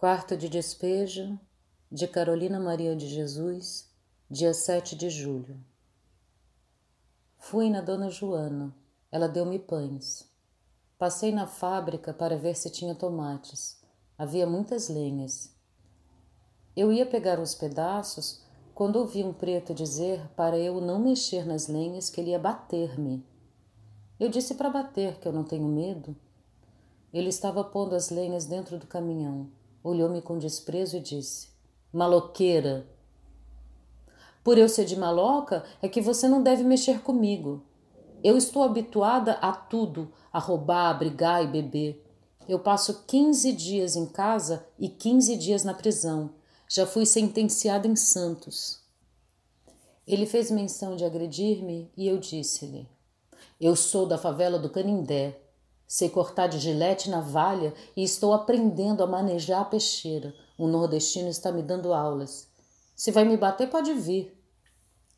Quarto de despejo de Carolina Maria de Jesus, dia 7 de julho. Fui na dona Joana, ela deu-me pães. Passei na fábrica para ver se tinha tomates. Havia muitas lenhas. Eu ia pegar uns pedaços quando ouvi um preto dizer para eu não mexer nas lenhas que ele ia bater-me. Eu disse para bater que eu não tenho medo. Ele estava pondo as lenhas dentro do caminhão, olhou-me com desprezo e disse: Maloqueira! Por eu ser de maloca, é que você não deve mexer comigo. Eu estou habituada a tudo, a roubar, a brigar e beber. Eu passo 15 dias em casa e 15 dias na prisão. Já fui sentenciada em Santos. Ele fez menção de agredir-me e eu disse-lhe: Eu sou da favela do Canindé. Sei cortar de gilete navalha e estou aprendendo a manejar a peixeira. Um nordestino está me dando aulas. Se vai me bater, pode vir.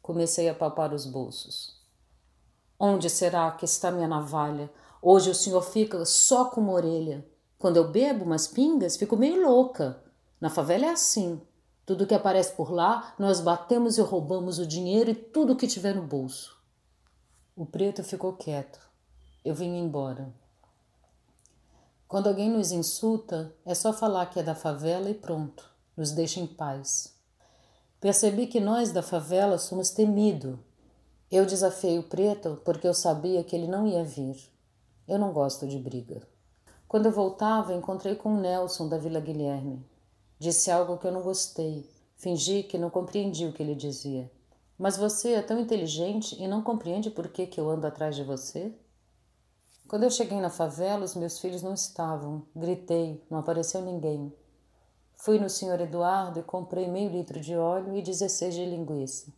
Comecei a palpar os bolsos. Onde será que está minha navalha? Hoje o senhor fica só com uma orelha. Quando eu bebo umas pingas, fico meio louca. Na favela é assim. Tudo que aparece por lá, nós batemos e roubamos o dinheiro e tudo que tiver no bolso. O preto ficou quieto. Eu vim embora. Quando alguém nos insulta, é só falar que é da favela e pronto, nos deixa em paz. Percebi que nós da favela somos temidos. Eu desafiei o preto porque eu sabia que ele não ia vir. Eu não gosto de briga. Quando eu voltava, encontrei com o Nelson da Vila Guilherme. Disse algo que eu não gostei. Fingi que não compreendi o que ele dizia. Mas você é tão inteligente e não compreende por que, que eu ando atrás de você? Quando eu cheguei na favela, os meus filhos não estavam. Gritei, não apareceu ninguém. Fui no senhor Eduardo e comprei meio litro de óleo e 16 de linguiça.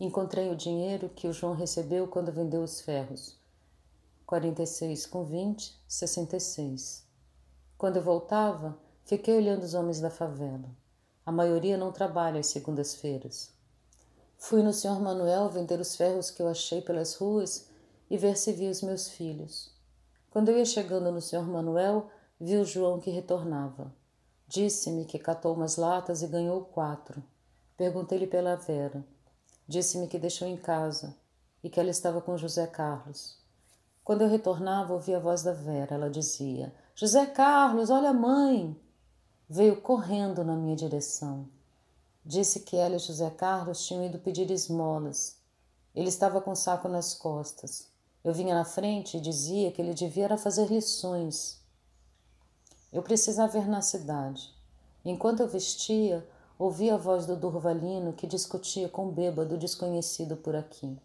Encontrei o dinheiro que o João recebeu quando vendeu os ferros. 46 com 20, 66. Quando eu voltava, fiquei olhando os homens da favela. A maioria não trabalha às segundas-feiras. Fui no senhor Manuel vender os ferros que eu achei pelas ruas e ver se vi os meus filhos. Quando eu ia chegando no senhor Manuel, vi o João que retornava. Disse-me que catou umas latas e ganhou quatro. Perguntei-lhe pela Vera. Disse-me que deixou em casa e que ela estava com José Carlos. Quando eu retornava, ouvi a voz da Vera. Ela dizia: José Carlos, olha a mãe! Veio correndo na minha direção. Disse que ela e José Carlos tinham ido pedir esmolas. Ele estava com o saco nas costas. Eu vinha na frente e dizia que ele devia fazer lições. Eu precisava ir na cidade. Enquanto eu vestia, ouvi a voz do Durvalino que discutia com o bêbado desconhecido por aqui.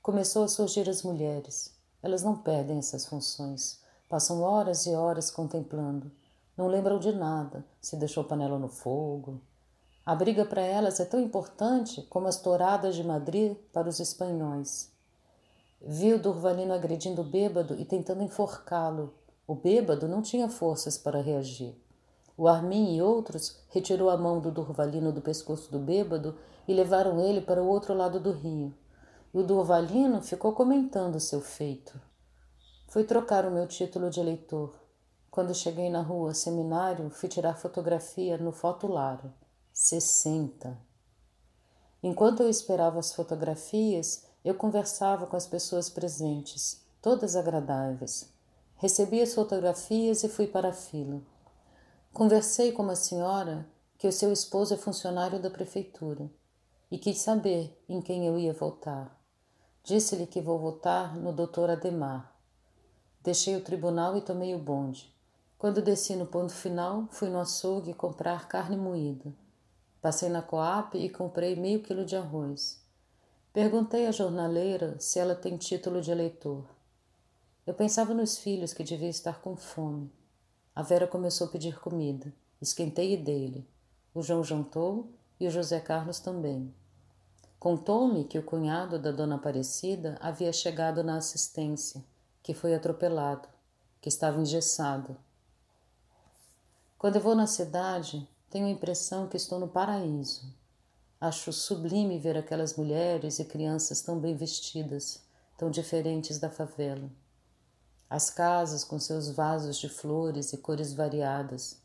Começou a surgir as mulheres. Elas não perdem essas funções. Passam horas e horas contemplando. Não lembram de nada, se deixou panela no fogo. A briga para elas é tão importante como as touradas de Madrid para os espanhóis. Viu Durvalino agredindo o bêbado e tentando enforcá-lo. O bêbado não tinha forças para reagir. O Armin e outros retirou a mão do Durvalino do pescoço do bêbado e levaram ele para o outro lado do rio. E o Durvalino ficou comentando seu feito. Fui trocar o meu título de eleitor. Quando cheguei na rua Seminário, fui tirar fotografia no fotolaro. 60. Enquanto eu esperava as fotografias, eu conversava com as pessoas presentes, todas agradáveis. Recebi as fotografias e fui para a fila. Conversei com uma senhora que o seu esposo é funcionário da prefeitura e quis saber em quem eu ia votar. Disse-lhe que vou votar no doutor Ademar. Deixei o tribunal e tomei o bonde. Quando desci no ponto final, fui no açougue comprar carne moída. Passei na Coap e comprei meio quilo de arroz. Perguntei à jornaleira se ela tem título de eleitor. Eu pensava nos filhos que deviam estar com fome. A Vera começou a pedir comida. Esquentei e dei-lhe. O João jantou e o José Carlos também. Contou-me que o cunhado da dona Aparecida havia chegado na assistência, que foi atropelado, que estava engessado. Quando eu vou na cidade, tenho a impressão que estou no paraíso. Acho sublime ver aquelas mulheres e crianças tão bem vestidas, tão diferentes da favela. As casas com seus vasos de flores e cores variadas,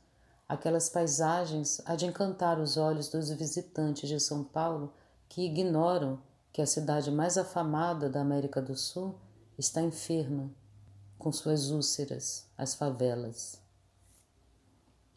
Aquelas paisagens há de encantar os olhos dos visitantes de São Paulo que ignoram que a cidade mais afamada da América do Sul está enferma com suas úlceras, as favelas.